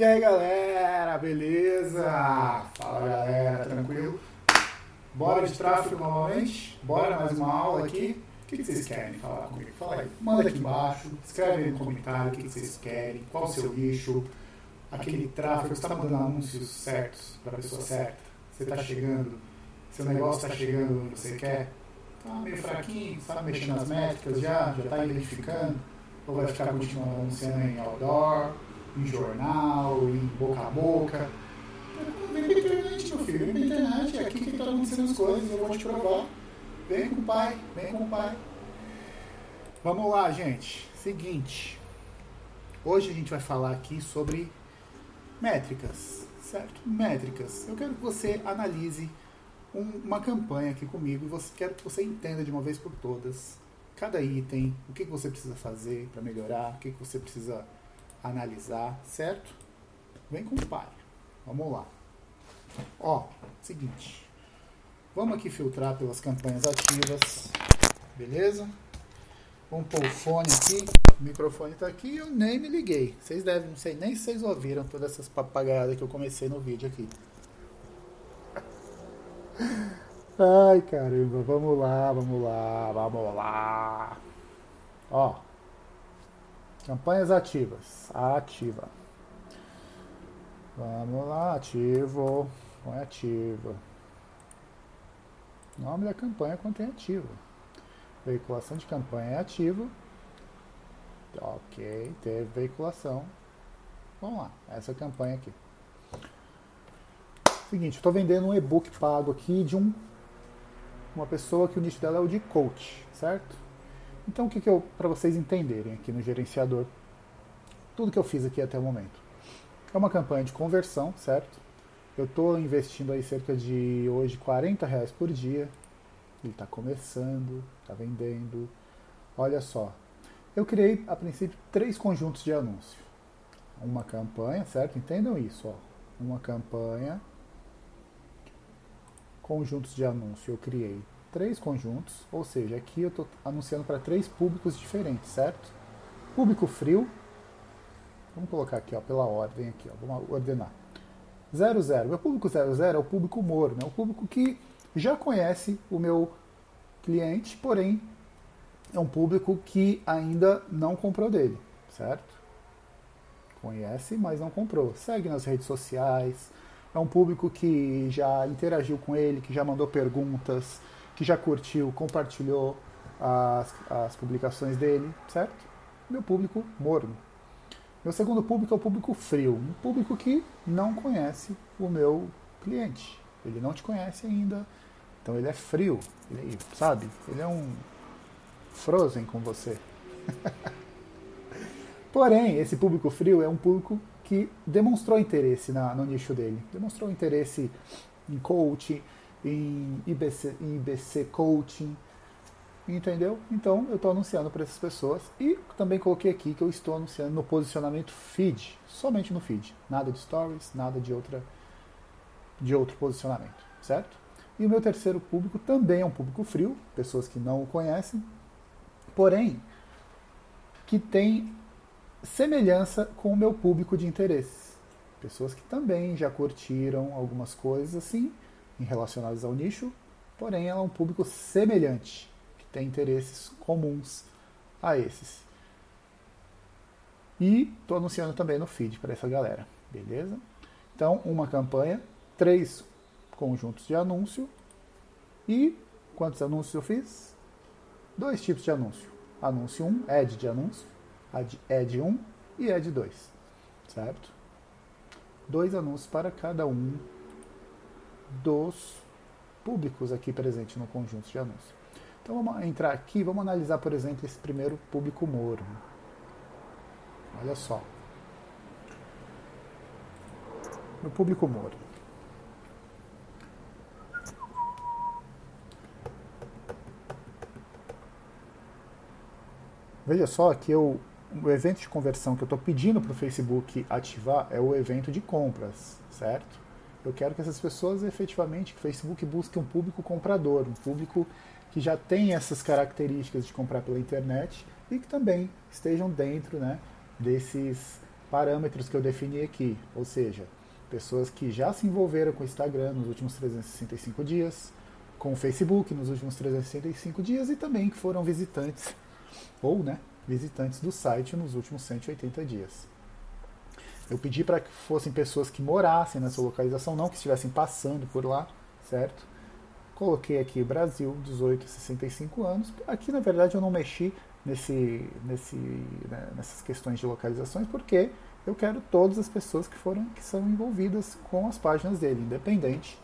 E aí galera, beleza? Fala galera, tranquilo? Bora de tráfego novamente? Bora mais uma aula aqui? O que vocês querem falar comigo? Fala aí. Manda aqui embaixo, escreve aí no comentário o que vocês querem, qual o seu nicho, aquele tráfego, você está mandando anúncios certos para a pessoa certa, você está chegando, seu negócio está chegando onde você quer, está meio fraquinho, sabe mexendo nas métricas já, já está identificando, ou vai ficar continuando anunciando em outdoor, em jornal, em boca a boca. Vem pra internet, meu filho, vem pra internet, é aqui que está acontecendo as coisas, eu vou te provar. Vem com o pai, vem com o pai. Vamos lá, gente. Seguinte. Hoje a gente vai falar aqui sobre métricas, certo? Métricas. Eu quero que você analise um, uma campanha aqui comigo e você, quero que você entenda de uma vez por todas cada item, o que, que você precisa fazer para melhorar, o que, que você precisa analisar, certo? Vem com o pai. Vamos lá. Ó, seguinte. Vamos aqui filtrar pelas campanhas ativas, beleza? Vamos pôr o fone aqui, o microfone está aqui eu nem me liguei. Vocês devem, não sei nem se vocês ouviram todas essas papagaiadas que eu comecei no vídeo aqui. Ai caramba, vamos lá, vamos lá, vamos lá. Ó, campanhas ativas, ativa. Vamos lá, ativo, põe ativa. Nome da campanha contém ativo. Veiculação de campanha é ativo. Ok, teve veiculação. Vamos lá, essa campanha aqui. Seguinte, estou vendendo um e-book pago aqui de um, uma pessoa que o nicho dela é o de coach, certo? Então, o que, que eu, para vocês entenderem aqui no gerenciador, tudo que eu fiz aqui até o momento. É uma campanha de conversão, certo? Eu estou investindo aí cerca de hoje 40 reais por dia. Ele está começando, está vendendo. Olha só, eu criei a princípio três conjuntos de anúncio. Uma campanha, certo? Entendam isso, ó. Uma campanha, conjuntos de anúncio. Eu criei três conjuntos, ou seja, aqui eu estou anunciando para três públicos diferentes, certo? Público frio, vamos colocar aqui ó, pela ordem aqui, ó, vamos ordenar. 00. Meu público 00 é o público morno, é o público que já conhece o meu cliente, porém é um público que ainda não comprou dele, certo? Conhece, mas não comprou. Segue nas redes sociais. É um público que já interagiu com ele, que já mandou perguntas, que já curtiu, compartilhou as, as publicações dele, certo? Meu público morno. Meu segundo público é o público frio, um público que não conhece o meu cliente. Ele não te conhece ainda, então ele é frio, ele, sabe? Ele é um Frozen com você. Porém, esse público frio é um público que demonstrou interesse na, no nicho dele, demonstrou interesse em coaching, em IBC, em IBC coaching, entendeu? Então eu estou anunciando para essas pessoas e também coloquei aqui que eu estou anunciando no posicionamento feed, somente no feed, nada de stories, nada de outra de outro posicionamento, certo? E o meu terceiro público também é um público frio, pessoas que não o conhecem, porém que tem semelhança com o meu público de interesse. Pessoas que também já curtiram algumas coisas assim, relacionadas ao nicho, porém ela é um público semelhante, que tem interesses comuns a esses. E estou anunciando também no feed para essa galera, beleza? Então, uma campanha, três conjuntos de anúncio e quantos anúncios eu fiz? Dois tipos de anúncio. Anúncio 1, ad de anúncio, ad 1 e ad 2, certo? Dois anúncios para cada um dos públicos aqui presentes no conjunto de anúncios. Então vamos entrar aqui, vamos analisar, por exemplo, esse primeiro público morno. Olha só. No público morno. Veja só que eu, o evento de conversão que eu estou pedindo para o Facebook ativar é o evento de compras, certo? Eu quero que essas pessoas efetivamente, que o Facebook busque um público comprador, um público que já tem essas características de comprar pela internet e que também estejam dentro né, desses parâmetros que eu defini aqui, ou seja, pessoas que já se envolveram com o Instagram nos últimos 365 dias, com o Facebook nos últimos 365 dias e também que foram visitantes ou, né, visitantes do site nos últimos 180 dias. Eu pedi para que fossem pessoas que morassem nessa localização, não que estivessem passando por lá, certo? Coloquei aqui Brasil, 18 a 65 anos. Aqui, na verdade, eu não mexi nesse, nesse, né, nessas questões de localizações, porque eu quero todas as pessoas que foram que são envolvidas com as páginas dele, independente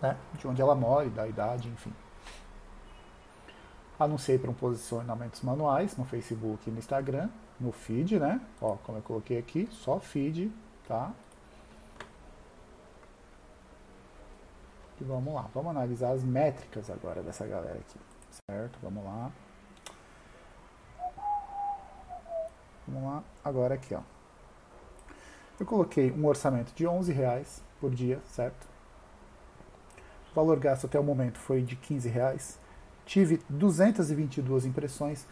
né, de onde ela mora, da idade, enfim. Anunciei para um posicionamentos manuais no Facebook e no Instagram, no feed, né? Ó, como eu coloquei aqui, só feed, tá? E vamos lá, vamos analisar as métricas agora dessa galera aqui, certo? Vamos lá. Vamos lá, agora aqui, ó. Eu coloquei um orçamento de 11 reais por dia, certo? O valor gasto até o momento foi de 15 reais. Tive 222 impressões.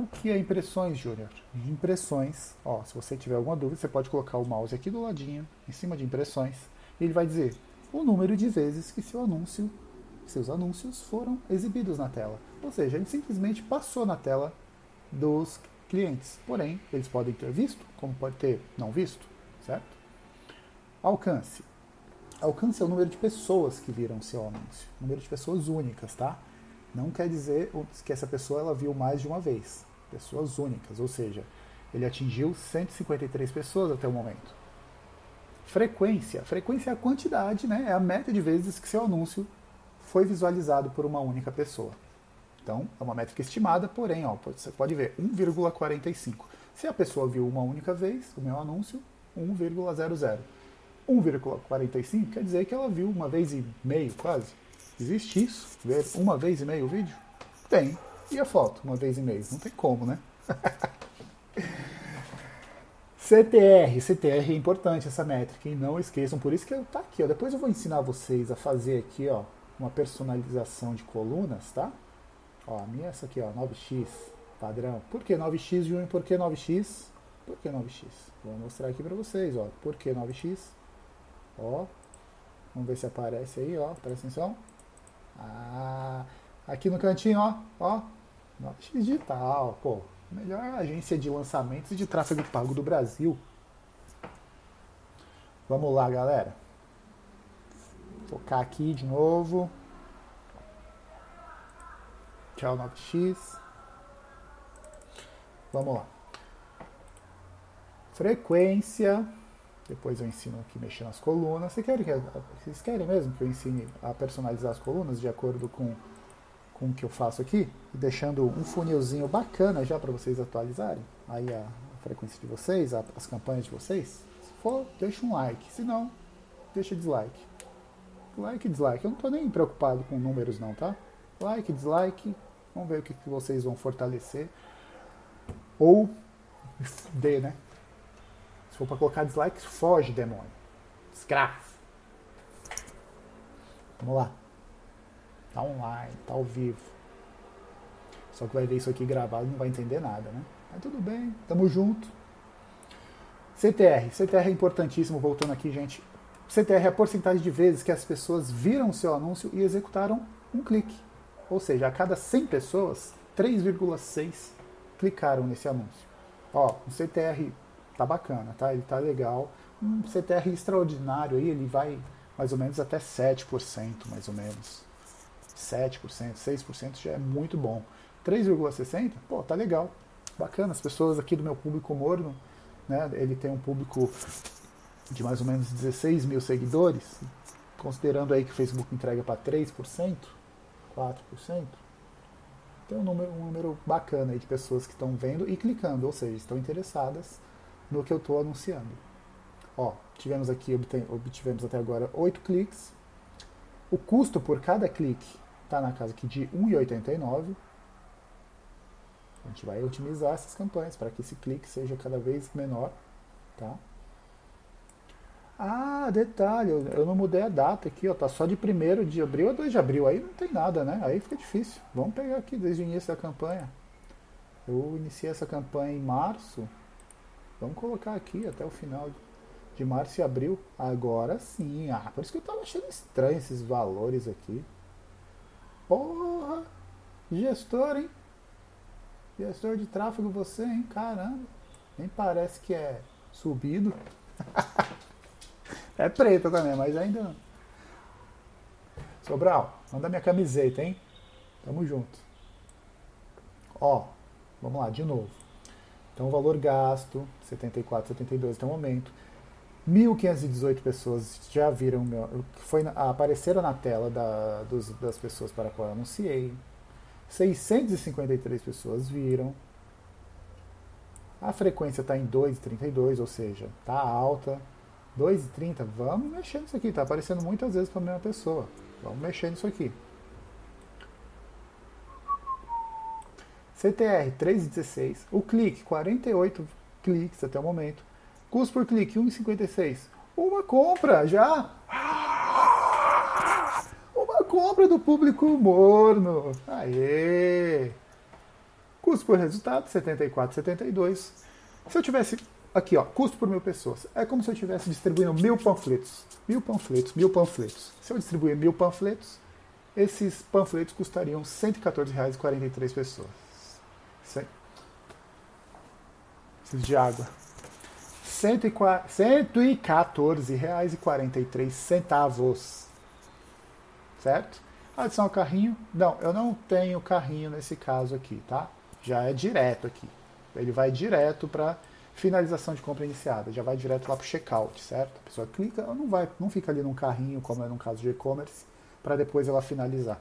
O que é impressões, Júnior? Impressões, ó, se você tiver alguma dúvida, você pode colocar o mouse aqui do ladinho, em cima de impressões, ele vai dizer o número de vezes que seu anúncio, seus anúncios foram exibidos na tela. Ou seja, ele simplesmente passou na tela dos clientes. Porém, eles podem ter visto, como pode ter não visto, certo? Alcance. Alcance é o número de pessoas que viram seu anúncio. Número de pessoas únicas, tá? Não quer dizer que essa pessoa ela viu mais de uma vez. Pessoas únicas, ou seja, ele atingiu 153 pessoas até o momento. Frequência. Frequência é a quantidade, né? é a média de vezes que seu anúncio foi visualizado por uma única pessoa. Então, é uma métrica estimada, porém, ó, você pode ver 1,45. Se a pessoa viu uma única vez o meu anúncio, 1,00. 1,45 quer dizer que ela viu uma vez e meio, quase. Existe isso? Ver uma vez e meio o vídeo? Tem. E a foto, uma vez e meio? Não tem como, né? CTR, CTR é importante essa métrica, e não esqueçam, por isso que eu tá aqui, ó. Depois eu vou ensinar vocês a fazer aqui, ó, uma personalização de colunas, tá? Ó, a minha é essa aqui, ó, 9x, padrão. Por que 9x, Júnior? Por que 9x? Por que 9x? Vou mostrar aqui pra vocês, ó. Por que 9x? Ó, vamos ver se aparece aí, ó, presta atenção. Ah, aqui no cantinho, ó, ó, 9x digital, pô, melhor agência de lançamentos de tráfego pago do Brasil. Vamos lá, galera. Focar aqui de novo. Tchau 9x. Vamos lá. Frequência. Depois eu ensino aqui mexer nas colunas. Vocês querem, vocês querem mesmo que eu ensine a personalizar as colunas de acordo com, com o que eu faço aqui? Deixando um funilzinho bacana já para vocês atualizarem aí a, frequência de vocês, a, as campanhas de vocês. Se for, deixa um like. Se não, deixa dislike. Like e dislike. Eu não estou nem preocupado com números não, tá? Like, dislike. Vamos ver o que, que vocês vão fortalecer. Ou D, né? for para colocar dislikes, foge, demônio. Desgraça. Vamos lá. Tá online, tá ao vivo. Só que vai ver isso aqui gravado e não vai entender nada, né? Mas tudo bem, tamo junto. CTR. CTR é importantíssimo, voltando aqui, gente. CTR é a porcentagem de vezes que as pessoas viram seu anúncio e executaram um clique. Ou seja, a cada 100 pessoas, 3,6 clicaram nesse anúncio. Ó, o CTR tá bacana, tá? Ele tá legal. Um CTR extraordinário aí, ele vai mais ou menos até 7%, mais ou menos. 7%, 6% já é muito bom. 3,60%, pô, tá legal. Bacana, as pessoas aqui do meu público morno, né? Ele tem um público de mais ou menos 16 mil seguidores, considerando aí que o Facebook entrega para 3%, 4%, tem um número, um número bacana aí de pessoas que estão vendo e clicando, ou seja, estão interessadas no que eu estou anunciando. Ó, tivemos aqui, obtivemos até agora 8 cliques. O custo por cada clique está na casa aqui de R$ 1,89. A gente vai otimizar essas campanhas para que esse clique seja cada vez menor. Tá? Ah, detalhe, eu não mudei a data aqui, ó, tá só de 1 de abril a 2 de abril, aí não tem nada, né? Aí fica difícil. Vamos pegar aqui desde o início da campanha. Eu iniciei essa campanha em março, Vamos colocar aqui até o final de março e abril. Agora sim. Ah, por isso que eu tava achando estranho esses valores aqui. Porra! Gestor, hein? Gestor de tráfego você, hein? Caramba. Nem parece que é subido. é preta também, mas ainda não. Sobral, manda minha camiseta, hein? Tamo junto. Ó, vamos lá, de novo. Então, o valor gasto, 74, 72 até o momento. 1.518 pessoas já viram, meu, foi, apareceram na tela da, dos, das pessoas para qual eu anunciei. 653 pessoas viram. A frequência está em 2,32, ou seja, está alta. 2,30, vamos mexer nisso aqui, está aparecendo muitas vezes para a mesma pessoa. Vamos mexer nisso aqui. CTR 3,16. O clique, 48 cliques até o momento. Custo por clique, 1,56. Uma compra já. Uma compra do público morno. Aê! Custo por resultado, 74,72. Se eu tivesse aqui, ó, custo por mil pessoas. É como se eu estivesse distribuindo mil panfletos. Mil panfletos, mil panfletos. Se eu distribuir mil panfletos, esses panfletos custariam R$ 114,43 pessoas. Preciso de água. R$ 114,43. Certo? Adicionar o carrinho. Não, eu não tenho carrinho nesse caso aqui, tá? Já é direto aqui. Ele vai direto para finalização de compra iniciada, já vai direto lá para o checkout, certo? A pessoa clica, não vai, não fica ali num carrinho, como é no caso de e-commerce, para depois ela finalizar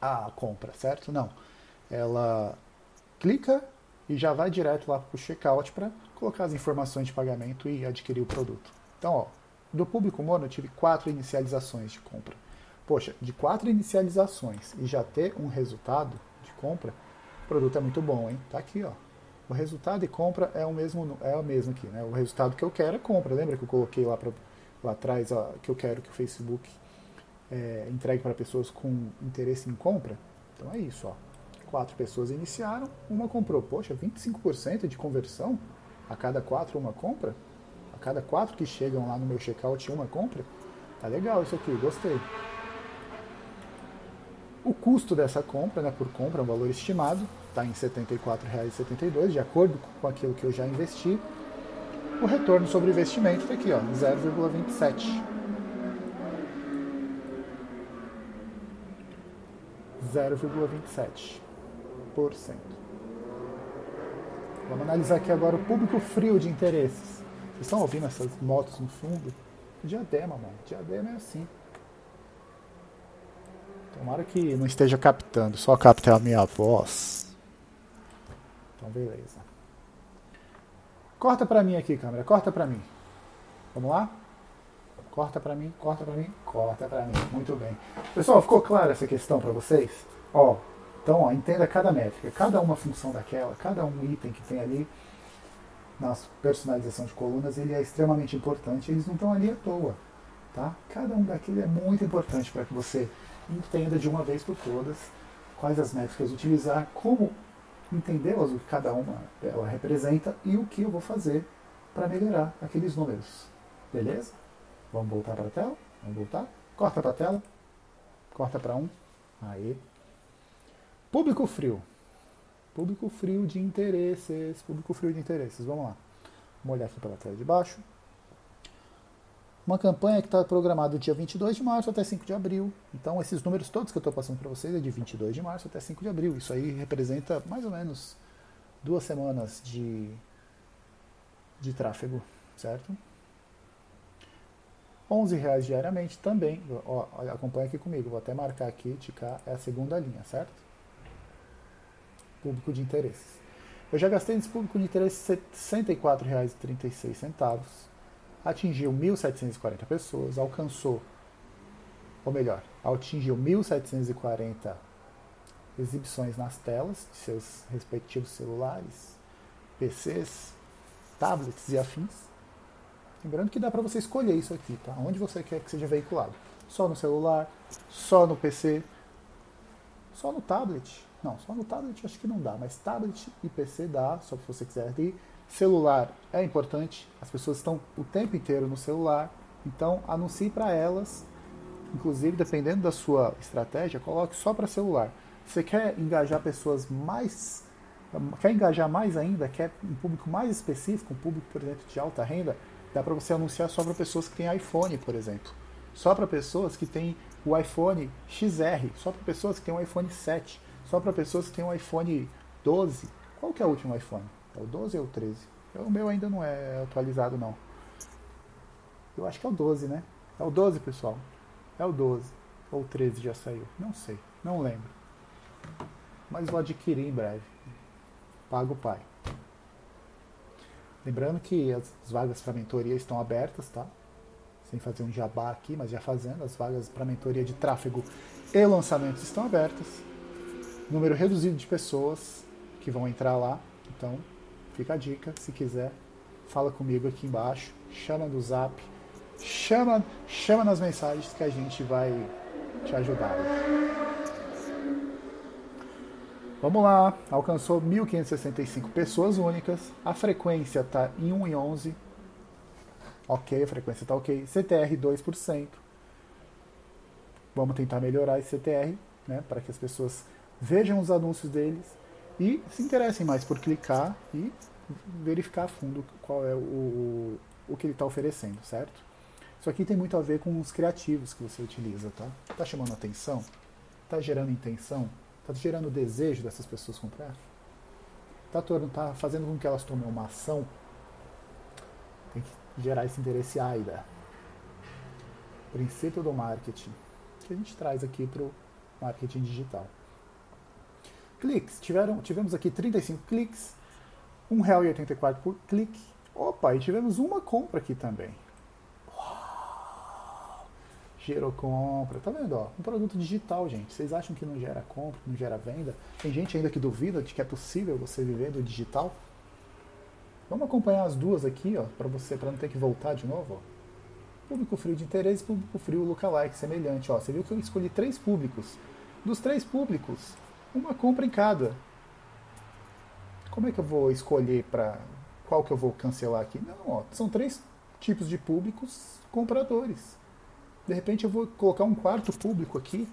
a compra, certo? Não. Ela clica e já vai direto lá para o checkout para colocar as informações de pagamento e adquirir o produto. Então, ó, do público mono eu tive quatro inicializações de compra. Poxa, de quatro inicializações e já ter um resultado de compra, o produto é muito bom, hein? Tá aqui, ó. O resultado de compra é o mesmo, é o mesmo aqui, né? O resultado que eu quero é compra. Lembra que eu coloquei lá, pra, lá atrás ó, que eu quero que o Facebook é, entregue para pessoas com interesse em compra? Então é isso, ó. Quatro pessoas iniciaram, uma comprou. Poxa, 25% de conversão? A cada quatro, uma compra? A cada quatro que chegam lá no meu checkout, uma compra? Tá legal isso aqui, gostei. O custo dessa compra, né, por compra, é um valor estimado, está em R$ 74,72, de acordo com aquilo que eu já investi. O retorno sobre investimento está aqui, 0,27. 0,27%. Vamos analisar aqui agora o público frio de interesses. Vocês estão ouvindo essas motos no fundo? Diadema, mano. Diadema é assim. Tomara que não esteja captando, só capte a minha voz. Então, beleza. Corta pra mim aqui, câmera, corta pra mim. Vamos lá? Corta pra mim, corta pra mim, corta pra mim. Muito bem. Pessoal, ficou clara essa questão pra vocês? Ó, então, ó, entenda cada métrica, cada uma função daquela, cada um item que tem ali na personalização de colunas, ele é extremamente importante, eles não estão ali à toa. Tá? Cada um daquele é muito importante para que você entenda de uma vez por todas quais as métricas utilizar, como entendê-las, o que cada uma ela representa e o que eu vou fazer para melhorar aqueles números. Beleza? Vamos voltar para a tela? Vamos voltar? Corta para a tela. Corta para um. Aí. Público frio. Público frio de interesses. Público frio de interesses. Vamos lá. Vamos olhar aqui pela tela de baixo. Uma campanha que está programada do dia 22 de março até 5 de abril. Então, esses números todos que eu estou passando para vocês é de 22 de março até 5 de abril. Isso aí representa mais ou menos duas semanas de, de tráfego, certo? 11 reais diariamente também. Ó, acompanha aqui comigo, vou até marcar aqui, ticar, é a segunda linha, certo? Público de interesses. Eu já gastei nesse público de interesse R$ 64,36 atingiu 1.740 pessoas, alcançou, ou melhor, atingiu 1.740 exibições nas telas de seus respectivos celulares, PCs, tablets e afins. Lembrando que dá para você escolher isso aqui, tá? Onde você quer que seja veiculado. Só no celular, só no PC, só no tablet. Não, só no tablet acho que não dá, mas tablet e PC dá, só se você quiser ir Celular é importante, as pessoas estão o tempo inteiro no celular, então anuncie para elas, inclusive dependendo da sua estratégia, coloque só para celular. Você quer engajar pessoas mais, quer engajar mais ainda, quer um público mais específico, um público, por exemplo, de alta renda, dá para você anunciar só para pessoas que têm iPhone, por exemplo. Só para pessoas que têm o iPhone XR, só para pessoas que têm o iPhone 7, só para pessoas que têm o iPhone 12. Qual que é o último iPhone? É o 12 ou o 13? O meu ainda não é atualizado não. Eu acho que é o 12, né? É o 12, pessoal. É o 12. Ou o 13 já saiu. Não sei. Não lembro. Mas vou adquirir em breve. Pago o pai. Lembrando que as vagas para mentoria estão abertas, tá? Sem fazer um jabá aqui, mas já fazendo. As vagas para mentoria de tráfego e lançamentos estão abertas. Número reduzido de pessoas que vão entrar lá. Então, fica a dica. Se quiser, fala comigo aqui embaixo. Chama no zap chama, chama nas mensagens que a gente vai te ajudar. Vamos lá, alcançou 1.565 pessoas únicas, a frequência está em 1 em 11. Ok, a frequência está ok. CTR 2%. Vamos tentar melhorar esse CTR, né, para que as pessoas vejam os anúncios deles e se interessem mais por clicar e verificar a fundo qual é o, o que ele está oferecendo, certo? Isso aqui tem muito a ver com os criativos que você utiliza, tá? Tá chamando atenção? Tá gerando intenção? Tá gerando desejo dessas pessoas comprar? Tá, tá fazendo com que elas tomem uma ação? Tem que gerar esse interesse AIDA. Princípio do marketing. Que a gente traz aqui para o marketing digital. Cliques. Tiveram, tivemos aqui 35 cliques. R$ 1,84 por clique. Opa, e tivemos uma compra aqui também gerou compra. Tá vendo? Ó, um produto digital, gente. Vocês acham que não gera compra, não gera venda? Tem gente ainda que duvida de que é possível você viver do digital? Vamos acompanhar as duas aqui, ó, para você, para não ter que voltar de novo. Ó. Público frio de interesse, público frio lookalike, semelhante. Ó, você viu que eu escolhi três públicos. Dos três públicos, uma compra em cada. Como é que eu vou escolher para qual que eu vou cancelar aqui? Não, ó, são três tipos de públicos compradores. De repente eu vou colocar um quarto público aqui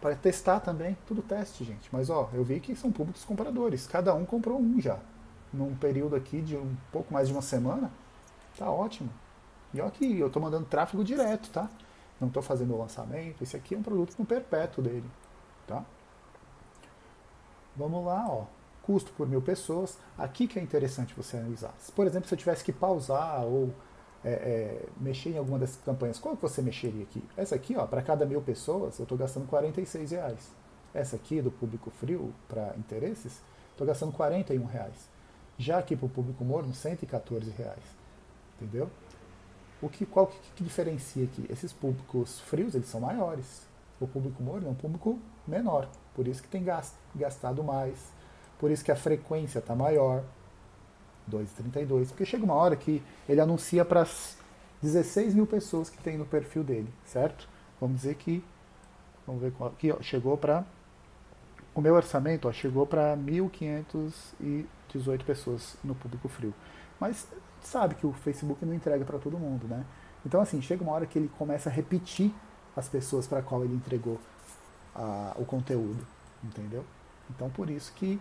para testar também. Tudo teste, gente. Mas ó, eu vi que são públicos compradores. Cada um comprou um já. Num período aqui de um pouco mais de uma semana. Tá ótimo. E ó que eu estou mandando tráfego direto, tá? Não estou fazendo o lançamento. Esse aqui é um produto no perpétuo dele. Vamos lá, ó. Custo por mil pessoas. Aqui que é interessante você analisar. Por exemplo, se eu tivesse que pausar ou é, é, mexer em alguma dessas campanhas, qual que você mexeria aqui? Essa aqui, ó, para cada mil pessoas, eu estou gastando 46 reais. Essa aqui do público frio para interesses, estou gastando 41 reais. Já aqui para o público morno, 114 reais. Entendeu? O que, qual que, que diferencia aqui? Esses públicos frios, eles são maiores. O público morno é um público menor. Por isso que tem gastado mais. Por isso que a frequência está maior. 2,32. Porque chega uma hora que ele anuncia para as 16 mil pessoas que tem no perfil dele, certo? Vamos dizer que. Vamos ver qual. Aqui, ó, chegou para. O meu orçamento ó, chegou para 1.518 pessoas no público frio. Mas sabe que o Facebook não entrega para todo mundo, né? Então, assim, chega uma hora que ele começa a repetir as pessoas para qual ele entregou a, o conteúdo, entendeu? Então, por isso que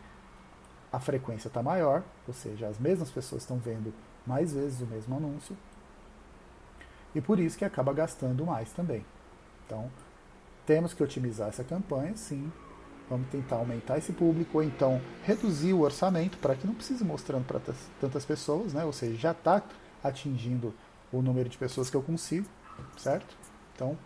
a frequência está maior, ou seja, as mesmas pessoas estão vendo mais vezes o mesmo anúncio, e por isso que acaba gastando mais também. Então, temos que otimizar essa campanha, sim. Vamos tentar aumentar esse público, ou então reduzir o orçamento para que não precise mostrando para tantas pessoas, né? ou seja, já está atingindo o número de pessoas que eu consigo, certo? Então,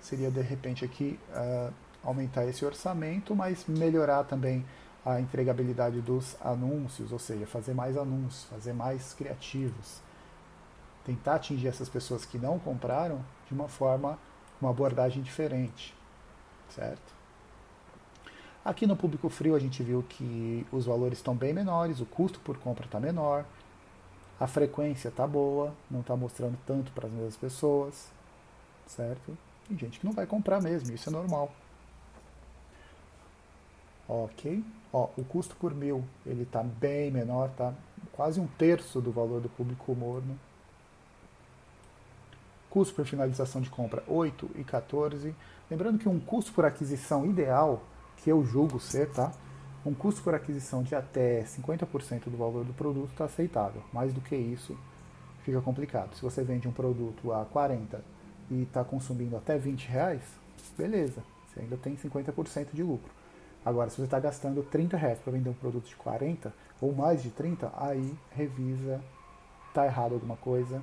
seria de repente aqui uh, aumentar esse orçamento, mas melhorar também a entregabilidade dos anúncios, ou seja, fazer mais anúncios, fazer mais criativos. Tentar atingir essas pessoas que não compraram de uma forma, uma abordagem diferente, certo? Aqui no público frio a gente viu que os valores estão bem menores, o custo por compra está menor, a frequência está boa, não está mostrando tanto para as mesmas pessoas, certo? Tem gente que não vai comprar mesmo, isso é normal. Ok? Ó, o custo por mil ele está bem menor, tá? Quase um terço do valor do público morno. Custo por finalização de compra 8 e 14. Lembrando que um custo por aquisição ideal, que eu julgo ser, tá? Um custo por aquisição de até 50% do valor do produto está aceitável. Mais do que isso, fica complicado. Se você vende um produto a 40 e está consumindo até 20 reais, beleza, você ainda tem 50% de lucro. Agora, se você está gastando 30 reais para vender um produto de 40 ou mais de 30, aí revisa, tá errado alguma coisa,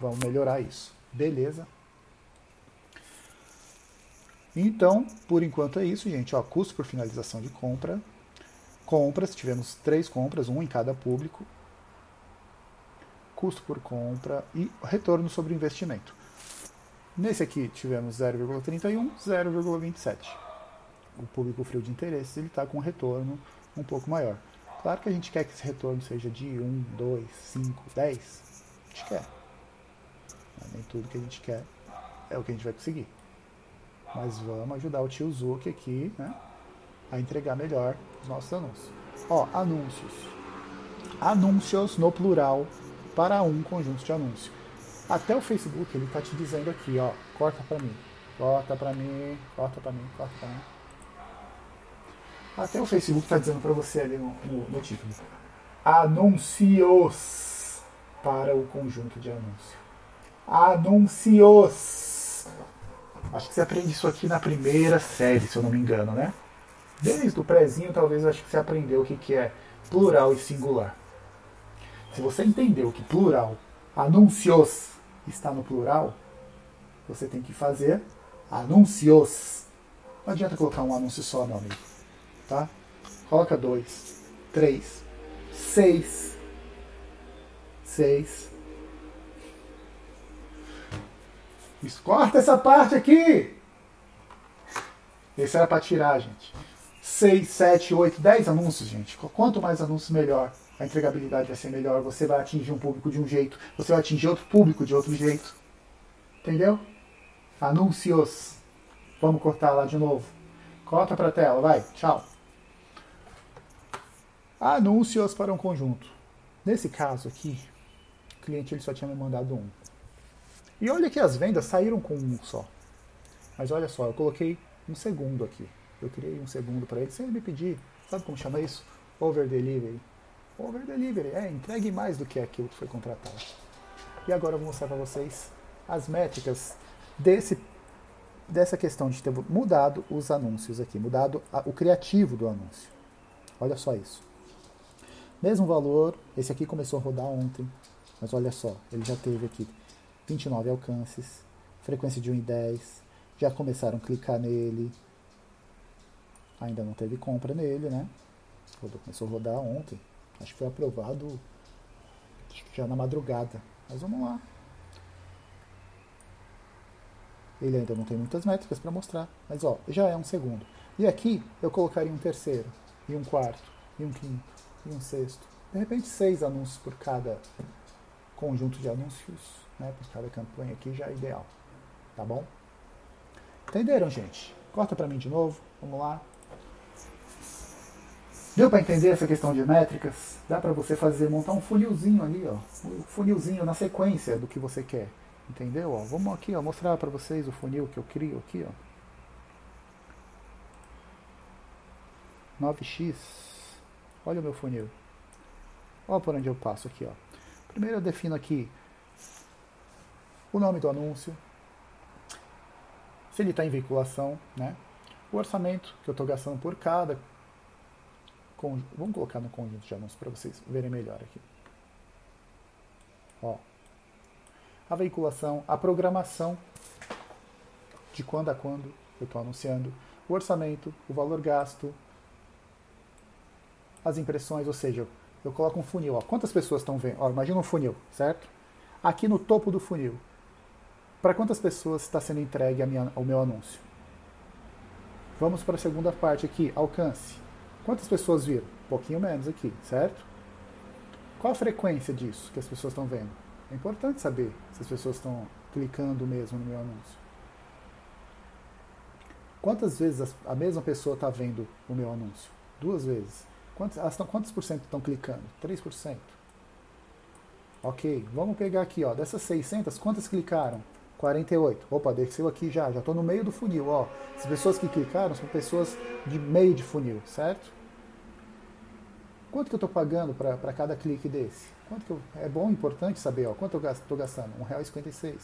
vamos melhorar isso. Beleza? Então, por enquanto é isso, gente. Ó, custo por finalização de compra. Compras, tivemos três compras, um em cada público. Custo por compra e retorno sobre investimento. Nesse aqui tivemos 0,31, 0,27. O público frio de interesses ele está com um retorno um pouco maior. Claro que a gente quer que esse retorno seja de 1, 2, 5, 10. A gente quer. Mas nem tudo que a gente quer é o que a gente vai conseguir. Mas vamos ajudar o tio Zuki aqui né, a entregar melhor os nossos anúncios. Ó, anúncios. Anúncios no plural para um conjunto de anúncios. Até o Facebook ele tá te dizendo aqui, ó, corta para mim, corta para mim, corta para mim, corta para mim. Até o Facebook tá dizendo para você ali no, no, no título. Anúncios para o conjunto de anúncios. Anúncios. Acho que você aprende isso aqui na primeira série, se eu não me engano, né? Desde o prézinho, talvez acho que você aprendeu o que, que é plural e singular. Se você entendeu que plural, anúncios, está no plural, você tem que fazer anúncios. Não adianta colocar um anúncio só, não, amigo. Tá? Coloca dois, três, seis, seis. Corta essa parte aqui! Esse era para tirar, gente. 6, 7, 8, 10 anúncios, gente. Quanto mais anúncios, melhor. A entregabilidade vai ser melhor. Você vai atingir um público de um jeito. Você vai atingir outro público de outro jeito. Entendeu? Anúncios. Vamos cortar lá de novo. Corta para a tela, vai. Tchau. Anúncios para um conjunto. Nesse caso aqui, o cliente ele só tinha me mandado um. E olha que as vendas saíram com um só. Mas olha só, eu coloquei um segundo aqui. Eu criei um segundo para ele sem ele me pedir. Sabe como chama isso? Over delivery. Over delivery, é, entregue mais do que aquilo que foi contratado. E agora eu vou mostrar para vocês as métricas desse, dessa questão de ter mudado os anúncios aqui, mudado a, o criativo do anúncio. Olha só isso. Mesmo valor, esse aqui começou a rodar ontem, mas olha só, ele já teve aqui 29 alcances, frequência de 1 em 10, já começaram a clicar nele, ainda não teve compra nele, né? Começou a rodar ontem, acho que foi aprovado já na madrugada, mas vamos lá. Ele ainda não tem muitas métricas para mostrar, mas ó, já é um segundo. E aqui eu colocaria um terceiro, e um quarto, e um quinto, e um sexto. De repente seis anúncios por cada conjunto de anúncios né, por cada campanha aqui já é ideal. Tá bom? Entenderam, gente? Corta para mim de novo. Vamos lá. Deu para entender essa questão de métricas? Dá para você fazer, montar um funilzinho ali, ó. Um funilzinho na sequência do que você quer. Entendeu? Ó, vamos aqui ó, mostrar para vocês o funil que eu crio aqui. Ó. 9x. Olha o meu funil. Olha por onde eu passo aqui. Ó. Primeiro eu defino aqui o nome do anúncio, se ele está em veiculação, né? o orçamento que eu estou gastando por cada. Vamos colocar no conjunto de anúncios para vocês verem melhor aqui. Ó, a veiculação, a programação de quando a quando eu estou anunciando, o orçamento, o valor gasto, as impressões, ou seja, eu coloco um funil. Ó, quantas pessoas estão vendo? Ó, imagina um funil, certo? Aqui no topo do funil, para quantas pessoas está sendo entregue minha, o meu anúncio? Vamos para a segunda parte aqui, alcance. Quantas pessoas viram? Um pouquinho menos aqui, certo? Qual a frequência disso que as pessoas estão vendo? É importante saber se as pessoas estão clicando mesmo no meu anúncio. Quantas vezes a mesma pessoa está vendo o meu anúncio? duas vezes. Quantos, elas quantos por cento estão clicando? 3%. Ok, vamos pegar aqui, ó, dessas 600, quantas clicaram? 48. Opa, desceu aqui já, já estou no meio do funil, ó. As pessoas que clicaram são pessoas de meio de funil, certo? Quanto que eu estou pagando para cada clique desse? Quanto que eu, é bom, importante saber, ó, quanto eu estou gastando? R$1,56.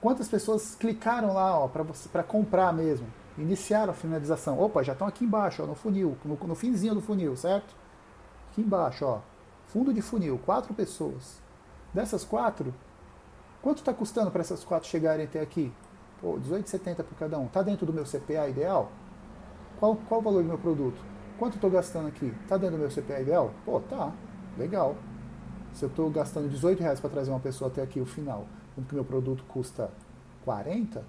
Quantas pessoas clicaram lá para comprar mesmo? Iniciaram a finalização. Opa, já estão aqui embaixo, ó, no funil, no, no finzinho do funil, certo? Aqui embaixo, ó, fundo de funil, quatro pessoas. Dessas quatro, quanto está custando para essas quatro chegarem até aqui? Pô, 18,70 por cada um. Está dentro do meu CPA ideal? Qual, qual o valor do meu produto? Quanto estou gastando aqui? Está dentro do meu CPA ideal? Pô, tá. Legal. Se eu estou gastando 18 reais para trazer uma pessoa até aqui o final, quando que meu produto custa 40,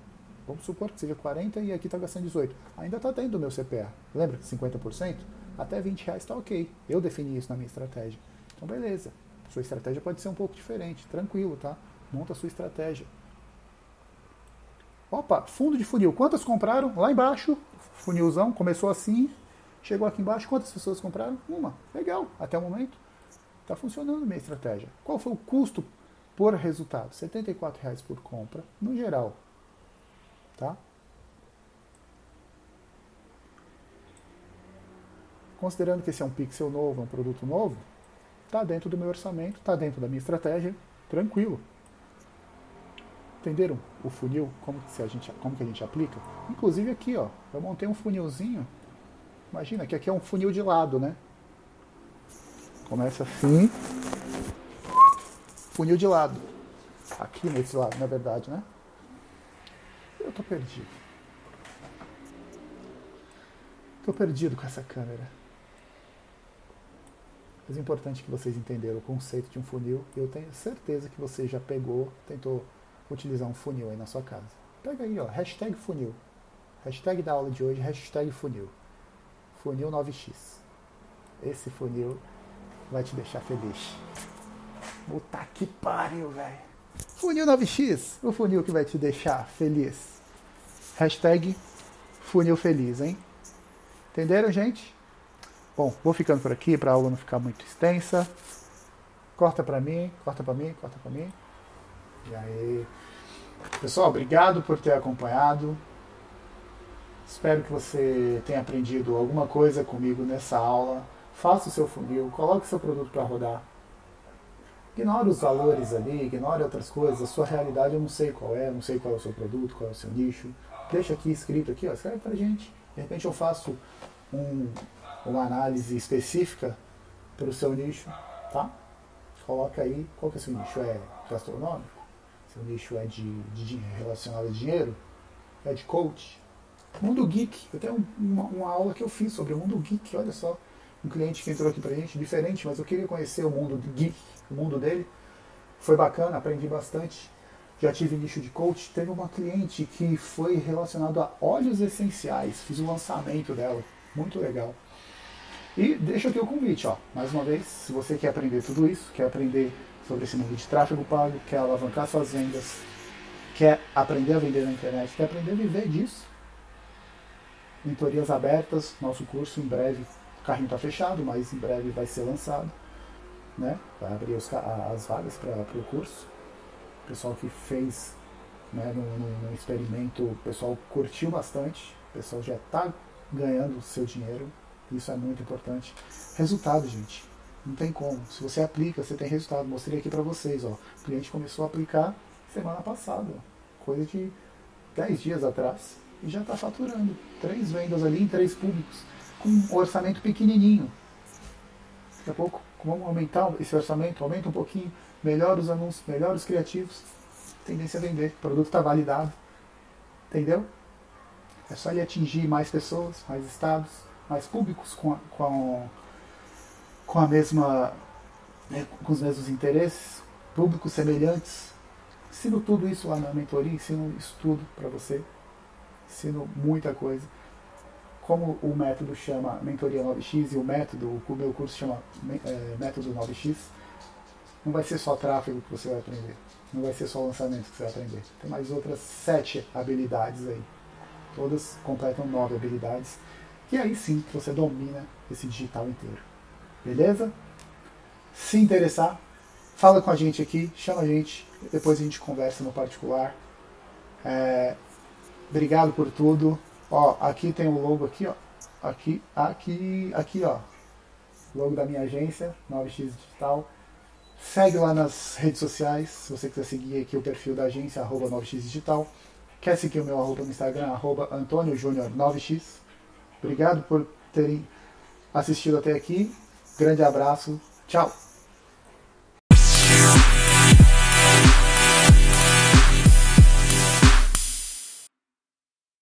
vamos supor que seja 40 e aqui está gastando 18. Ainda está dentro do meu CPA. Lembra que 50%? Até 20 reais está ok. Eu defini isso na minha estratégia. Então, beleza. Sua estratégia pode ser um pouco diferente. Tranquilo, tá? Monta a sua estratégia. Opa, fundo de funil. Quantas compraram? Lá embaixo, funilzão, começou assim, chegou aqui embaixo. Quantas pessoas compraram? Uma. Legal, até o momento. Está funcionando a minha estratégia. Qual foi o custo por resultado? R$ 74,00 por compra, no geral. Tá? Considerando que esse é um pixel novo, é um produto novo, está dentro do meu orçamento, está dentro da minha estratégia, tranquilo. Entenderam o funil, como que, a gente, como que a gente aplica? Inclusive aqui, ó, eu montei um funilzinho. Imagina que aqui é um funil de lado, né? Começa assim. Funil de lado. Aqui nesse lado, na verdade, né? Tô perdido. Tô perdido com essa câmera. Mas é importante que vocês entenderam o conceito de um funil. Eu tenho certeza que você já pegou, tentou utilizar um funil aí na sua casa. Pega aí, ó, hashtag funil. Hashtag da aula de hoje, hashtag funil. Funil 9x. Esse funil vai te deixar feliz. Puta que pariu, velho. Funil 9x, o funil que vai te deixar feliz. Hashtag funil feliz, hein? Entenderam, gente? Bom, vou ficando por aqui para a aula não ficar muito extensa. Corta para mim, corta para mim, corta para mim. E aí, pessoal, obrigado por ter acompanhado. Espero que você tenha aprendido alguma coisa comigo nessa aula. Faça o seu funil, coloque seu produto para rodar. Ignore os valores ali, ignore outras coisas. A sua realidade eu não sei qual é, não sei qual é o seu produto, qual é o seu nicho. Deixa aqui escrito aqui, ó, escreve pra gente. De repente eu faço um, uma análise específica para o seu nicho, tá? Coloca aí qual que é o seu nicho. É gastronômico? Seu nicho é de, de relacionado a dinheiro? É de coach? Mundo Geek. Eu tenho uma, uma, aula que eu fiz sobre o Mundo Geek, olha só. Um cliente que entrou aqui pra gente, diferente, mas eu queria conhecer o mundo geek, o mundo dele. Foi bacana, aprendi bastante. Já tive nicho de coach. Teve uma cliente que foi relacionado a óleos essenciais. Fiz o lançamento dela. Muito legal. E deixa aqui o convite, ó. Mais uma vez, se você quer aprender tudo isso, quer aprender sobre esse mundo de tráfego pago, quer alavancar suas vendas, quer aprender a vender na internet, quer aprender a viver disso, mentorias abertas, nosso curso em breve, o carrinho está fechado, mas em breve vai ser lançado, né? Vai abrir os, as vagas para o curso. O pessoal que fez né, no, experimento, o pessoal curtiu bastante, o pessoal já está ganhando seu dinheiro, isso é muito importante. Resultado, gente. Não tem como. Se você aplica, você tem resultado. Mostrei aqui para vocês. Ó. O cliente começou a aplicar semana passada. Coisa de 10 dias atrás. E já está faturando. Três vendas ali em três públicos. Com um orçamento pequenininho. Daqui a pouco, vamos aumentar esse orçamento. Aumenta um pouquinho. Melhora os anúncios, melhora os criativos. Tendência a vender. O produto está validado. Entendeu? É só ele atingir mais pessoas, mais estados mais públicos com com com a mesma né, com os mesmos interesses, públicos semelhantes. Ensino tudo isso lá na mentoria, ensino isso tudo para você. Ensino muita coisa. Como o método chama Mentoria 9x e o método, o meu curso chama é, Método 9x, não vai ser só tráfego que você vai aprender. Não vai ser só lançamento que você vai aprender. Tem mais outras sete habilidades aí. Todas completam nove habilidades E aí sim você domina esse digital inteiro. Beleza? Se interessar, fala com a gente aqui, chama a gente, depois a gente conversa no particular. É, obrigado por tudo. Ó, aqui tem o logo aqui, ó. Aqui, aqui, aqui, ó. Logo da minha agência, 9x Digital. Segue lá nas redes sociais, se você quiser seguir aqui o perfil da agência, arroba 9x Digital. Quer seguir o meu arroba no Instagram, arroba Antônio Júnior 9x. Obrigado por terem assistido até aqui. Grande abraço. Tchau.